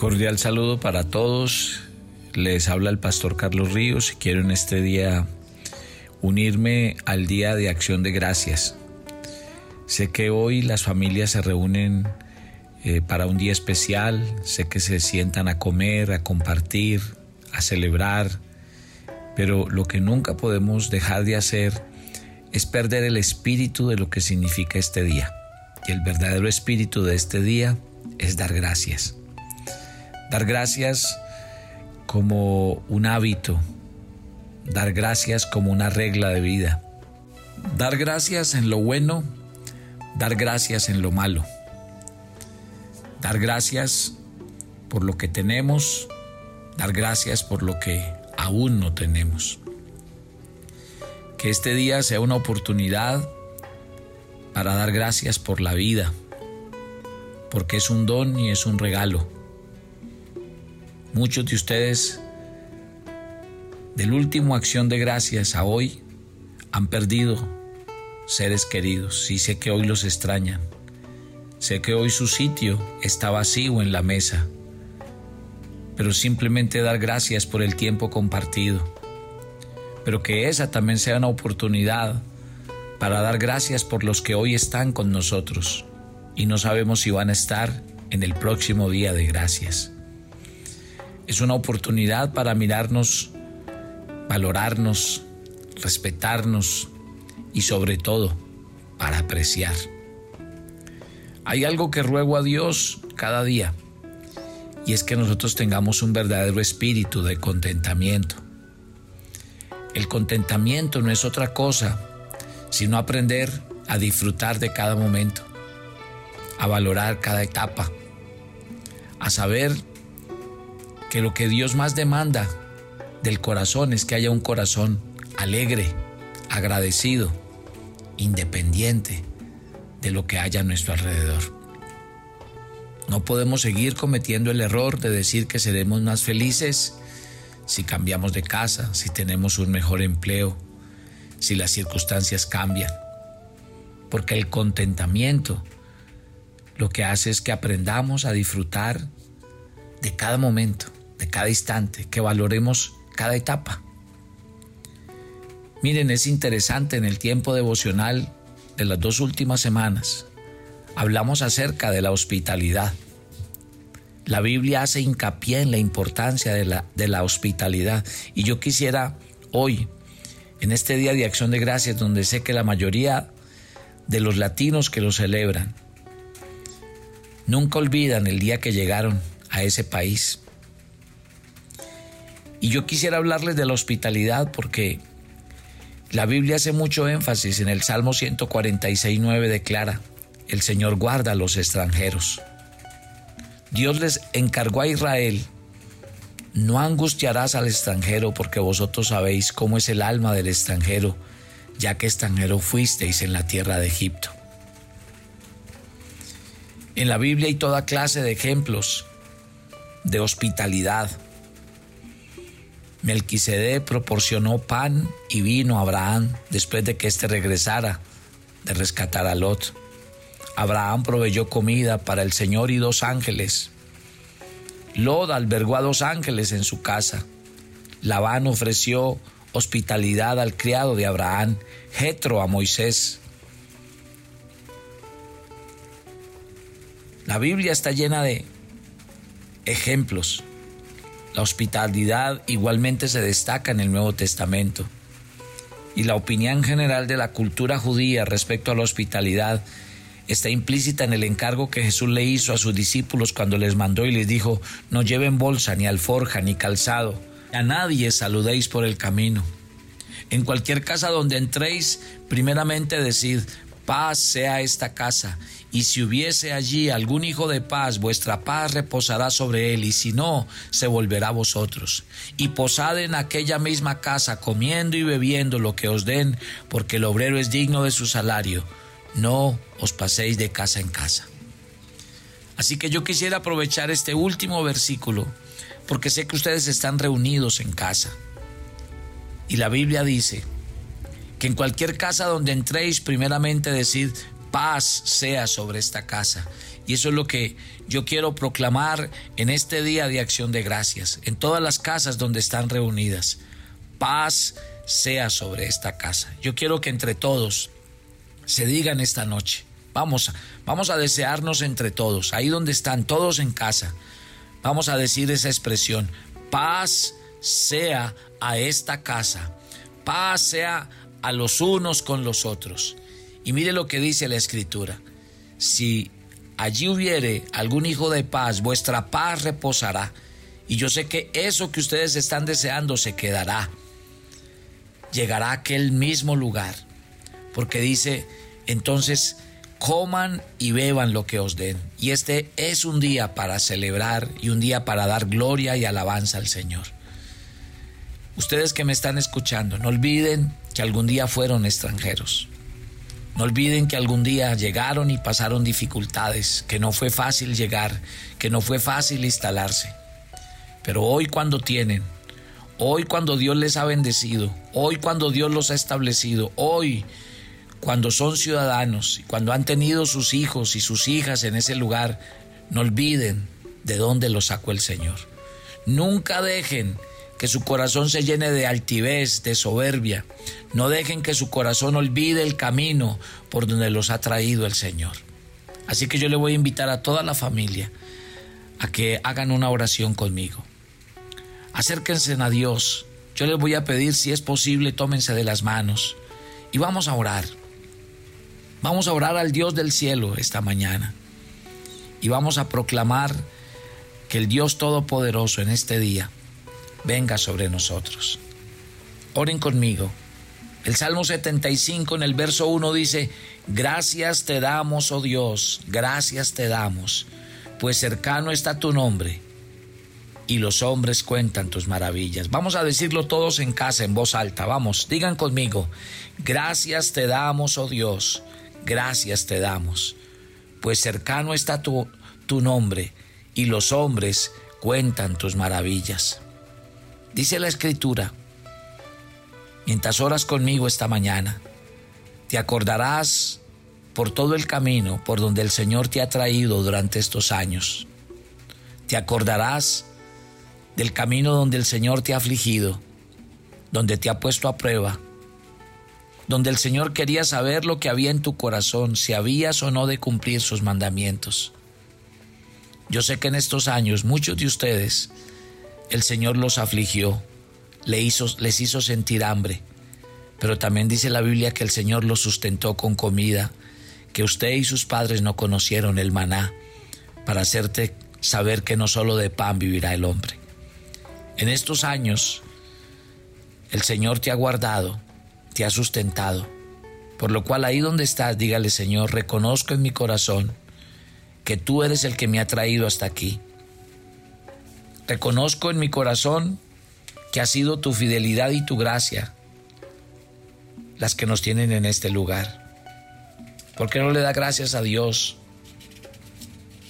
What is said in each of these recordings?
Cordial saludo para todos. Les habla el pastor Carlos Ríos y quiero en este día unirme al Día de Acción de Gracias. Sé que hoy las familias se reúnen eh, para un día especial, sé que se sientan a comer, a compartir, a celebrar, pero lo que nunca podemos dejar de hacer es perder el espíritu de lo que significa este día. Y el verdadero espíritu de este día es dar gracias. Dar gracias como un hábito, dar gracias como una regla de vida, dar gracias en lo bueno, dar gracias en lo malo, dar gracias por lo que tenemos, dar gracias por lo que aún no tenemos. Que este día sea una oportunidad para dar gracias por la vida, porque es un don y es un regalo Muchos de ustedes, del último acción de gracias a hoy, han perdido seres queridos y sé que hoy los extrañan. Sé que hoy su sitio está vacío en la mesa, pero simplemente dar gracias por el tiempo compartido. Pero que esa también sea una oportunidad para dar gracias por los que hoy están con nosotros y no sabemos si van a estar en el próximo día de gracias. Es una oportunidad para mirarnos, valorarnos, respetarnos y sobre todo para apreciar. Hay algo que ruego a Dios cada día y es que nosotros tengamos un verdadero espíritu de contentamiento. El contentamiento no es otra cosa sino aprender a disfrutar de cada momento, a valorar cada etapa, a saber que lo que Dios más demanda del corazón es que haya un corazón alegre, agradecido, independiente de lo que haya a nuestro alrededor. No podemos seguir cometiendo el error de decir que seremos más felices si cambiamos de casa, si tenemos un mejor empleo, si las circunstancias cambian. Porque el contentamiento lo que hace es que aprendamos a disfrutar de cada momento de cada instante, que valoremos cada etapa. Miren, es interesante en el tiempo devocional de las dos últimas semanas. Hablamos acerca de la hospitalidad. La Biblia hace hincapié en la importancia de la, de la hospitalidad. Y yo quisiera hoy, en este Día de Acción de Gracias, donde sé que la mayoría de los latinos que lo celebran, nunca olvidan el día que llegaron a ese país, y yo quisiera hablarles de la hospitalidad porque la Biblia hace mucho énfasis en el Salmo 146.9 declara, el Señor guarda a los extranjeros. Dios les encargó a Israel, no angustiarás al extranjero porque vosotros sabéis cómo es el alma del extranjero, ya que extranjero fuisteis en la tierra de Egipto. En la Biblia hay toda clase de ejemplos de hospitalidad, Melquisede proporcionó pan y vino a Abraham después de que éste regresara de rescatar a Lot. Abraham proveyó comida para el Señor y dos ángeles. Lot albergó a dos ángeles en su casa. Labán ofreció hospitalidad al criado de Abraham, Jetro a Moisés. La Biblia está llena de ejemplos. La hospitalidad igualmente se destaca en el Nuevo Testamento. Y la opinión general de la cultura judía respecto a la hospitalidad está implícita en el encargo que Jesús le hizo a sus discípulos cuando les mandó y les dijo, no lleven bolsa, ni alforja, ni calzado, a nadie saludéis por el camino. En cualquier casa donde entréis, primeramente decid, paz sea esta casa, y si hubiese allí algún hijo de paz, vuestra paz reposará sobre él, y si no, se volverá a vosotros. Y posad en aquella misma casa, comiendo y bebiendo lo que os den, porque el obrero es digno de su salario no os paséis de casa en casa. Así que yo quisiera aprovechar este último versículo porque sé que ustedes están reunidos en casa. Y la Biblia dice que en cualquier casa donde entréis, primeramente decid, paz sea sobre esta casa. Y eso es lo que yo quiero proclamar en este día de acción de gracias, en todas las casas donde están reunidas. Paz sea sobre esta casa. Yo quiero que entre todos se digan esta noche. Vamos, vamos a desearnos entre todos, ahí donde están todos en casa. Vamos a decir esa expresión, paz sea a esta casa, paz sea a los unos con los otros. Y mire lo que dice la escritura, si allí hubiere algún hijo de paz, vuestra paz reposará. Y yo sé que eso que ustedes están deseando se quedará. Llegará a aquel mismo lugar. Porque dice, entonces, coman y beban lo que os den. Y este es un día para celebrar y un día para dar gloria y alabanza al Señor. Ustedes que me están escuchando, no olviden que algún día fueron extranjeros. No olviden que algún día llegaron y pasaron dificultades, que no fue fácil llegar, que no fue fácil instalarse. Pero hoy cuando tienen, hoy cuando Dios les ha bendecido, hoy cuando Dios los ha establecido, hoy cuando son ciudadanos y cuando han tenido sus hijos y sus hijas en ese lugar, no olviden de dónde los sacó el Señor. Nunca dejen que su corazón se llene de altivez, de soberbia. No dejen que su corazón olvide el camino por donde los ha traído el Señor. Así que yo le voy a invitar a toda la familia a que hagan una oración conmigo. Acérquense a Dios. Yo les voy a pedir, si es posible, tómense de las manos y vamos a orar. Vamos a orar al Dios del cielo esta mañana y vamos a proclamar que el Dios Todopoderoso en este día venga sobre nosotros. Oren conmigo. El Salmo 75 en el verso 1 dice, Gracias te damos, oh Dios, gracias te damos, pues cercano está tu nombre y los hombres cuentan tus maravillas. Vamos a decirlo todos en casa en voz alta, vamos, digan conmigo, gracias te damos, oh Dios, gracias te damos, pues cercano está tu, tu nombre y los hombres cuentan tus maravillas. Dice la escritura, mientras oras conmigo esta mañana, te acordarás por todo el camino por donde el Señor te ha traído durante estos años. Te acordarás del camino donde el Señor te ha afligido, donde te ha puesto a prueba, donde el Señor quería saber lo que había en tu corazón, si habías o no de cumplir sus mandamientos. Yo sé que en estos años muchos de ustedes el Señor los afligió, les hizo, les hizo sentir hambre, pero también dice la Biblia que el Señor los sustentó con comida, que usted y sus padres no conocieron el maná, para hacerte saber que no solo de pan vivirá el hombre. En estos años, el Señor te ha guardado, te ha sustentado. Por lo cual ahí donde estás, dígale Señor, reconozco en mi corazón que tú eres el que me ha traído hasta aquí. Reconozco en mi corazón que ha sido tu fidelidad y tu gracia las que nos tienen en este lugar. ¿Por qué no le da gracias a Dios?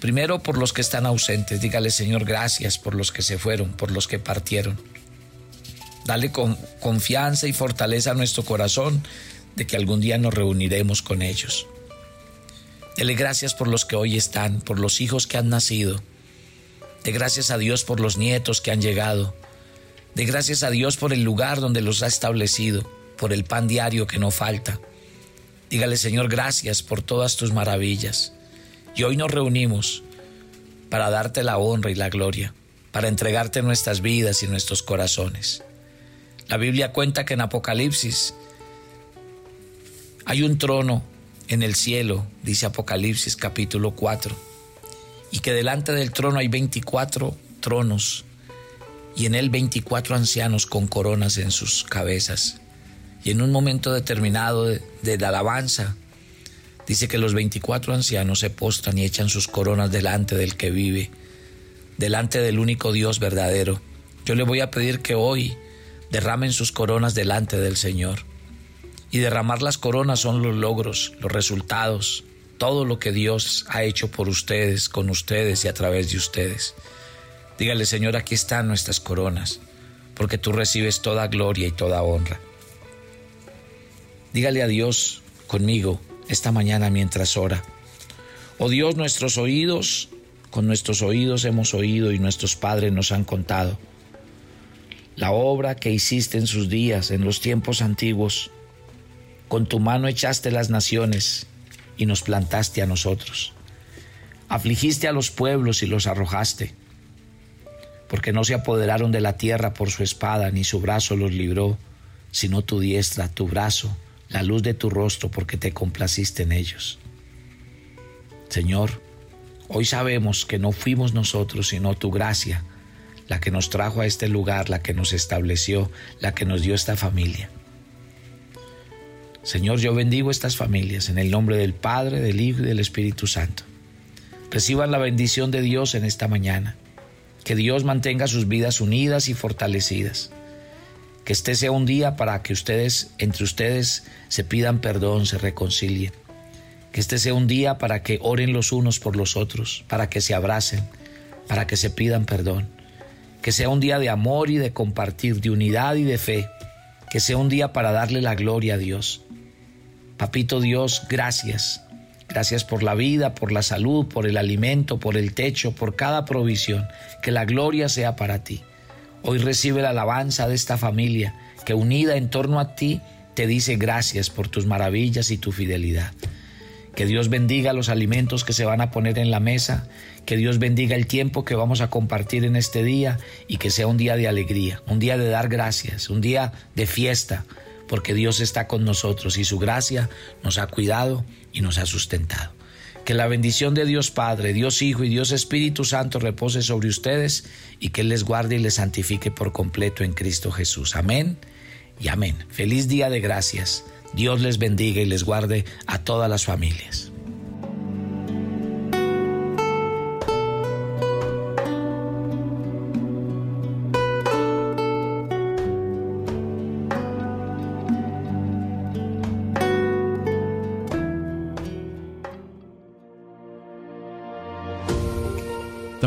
Primero por los que están ausentes, dígale Señor gracias por los que se fueron, por los que partieron. Dale con confianza y fortaleza a nuestro corazón de que algún día nos reuniremos con ellos. Dele gracias por los que hoy están, por los hijos que han nacido. De gracias a Dios por los nietos que han llegado. De gracias a Dios por el lugar donde los ha establecido, por el pan diario que no falta. Dígale, Señor, gracias por todas tus maravillas. Y hoy nos reunimos para darte la honra y la gloria, para entregarte nuestras vidas y nuestros corazones. La Biblia cuenta que en Apocalipsis hay un trono en el cielo, dice Apocalipsis capítulo 4, y que delante del trono hay 24 tronos y en él 24 ancianos con coronas en sus cabezas. Y en un momento determinado de, la alabanza, dice que los 24 ancianos se postran y echan sus coronas delante del que vive, delante del único Dios verdadero. Yo le voy a pedir que hoy derramen sus coronas delante del Señor y derramar las coronas son los logros, los resultados, todo lo que Dios ha hecho por ustedes, con ustedes y a través de ustedes. Dígale, Señor, aquí están nuestras coronas, porque tú recibes toda gloria y toda honra. Dígale a Dios conmigo esta mañana mientras ora. Oh Dios, nuestros oídos, con nuestros oídos hemos oído y nuestros padres nos han contado. La obra que hiciste en sus días, en los tiempos antiguos, con tu mano echaste las naciones y nos plantaste a nosotros. Afligiste a los pueblos y los arrojaste, porque no se apoderaron de la tierra por su espada, ni su brazo los libró, sino tu diestra, tu brazo, la luz de tu rostro, porque te complaciste en ellos. Señor, hoy sabemos que no fuimos nosotros, sino tu gracia, la que nos trajo a este lugar, la que nos estableció, la que nos dio esta familia. Señor, yo bendigo estas familias en el nombre del Padre, del Hijo y del Espíritu Santo. Reciban la bendición de Dios en esta mañana. Que Dios mantenga sus vidas unidas y fortalecidas. Que este sea un día para que ustedes, entre ustedes, se pidan perdón, se reconcilien. Que este sea un día para que oren los unos por los otros, para que se abracen, para que se pidan perdón. Que sea un día de amor y de compartir, de unidad y de fe. Que sea un día para darle la gloria a Dios. Papito Dios, gracias. Gracias por la vida, por la salud, por el alimento, por el techo, por cada provisión. Que la gloria sea para ti. Hoy recibe la alabanza de esta familia que unida en torno a ti te dice gracias por tus maravillas y tu fidelidad. Que Dios bendiga los alimentos que se van a poner en la mesa, que Dios bendiga el tiempo que vamos a compartir en este día y que sea un día de alegría, un día de dar gracias, un día de fiesta, porque Dios está con nosotros y su gracia nos ha cuidado y nos ha sustentado. Que la bendición de Dios Padre, Dios Hijo y Dios Espíritu Santo repose sobre ustedes y que Él les guarde y les santifique por completo en Cristo Jesús. Amén y amén. Feliz día de gracias. Dios les bendiga y les guarde a todas las familias.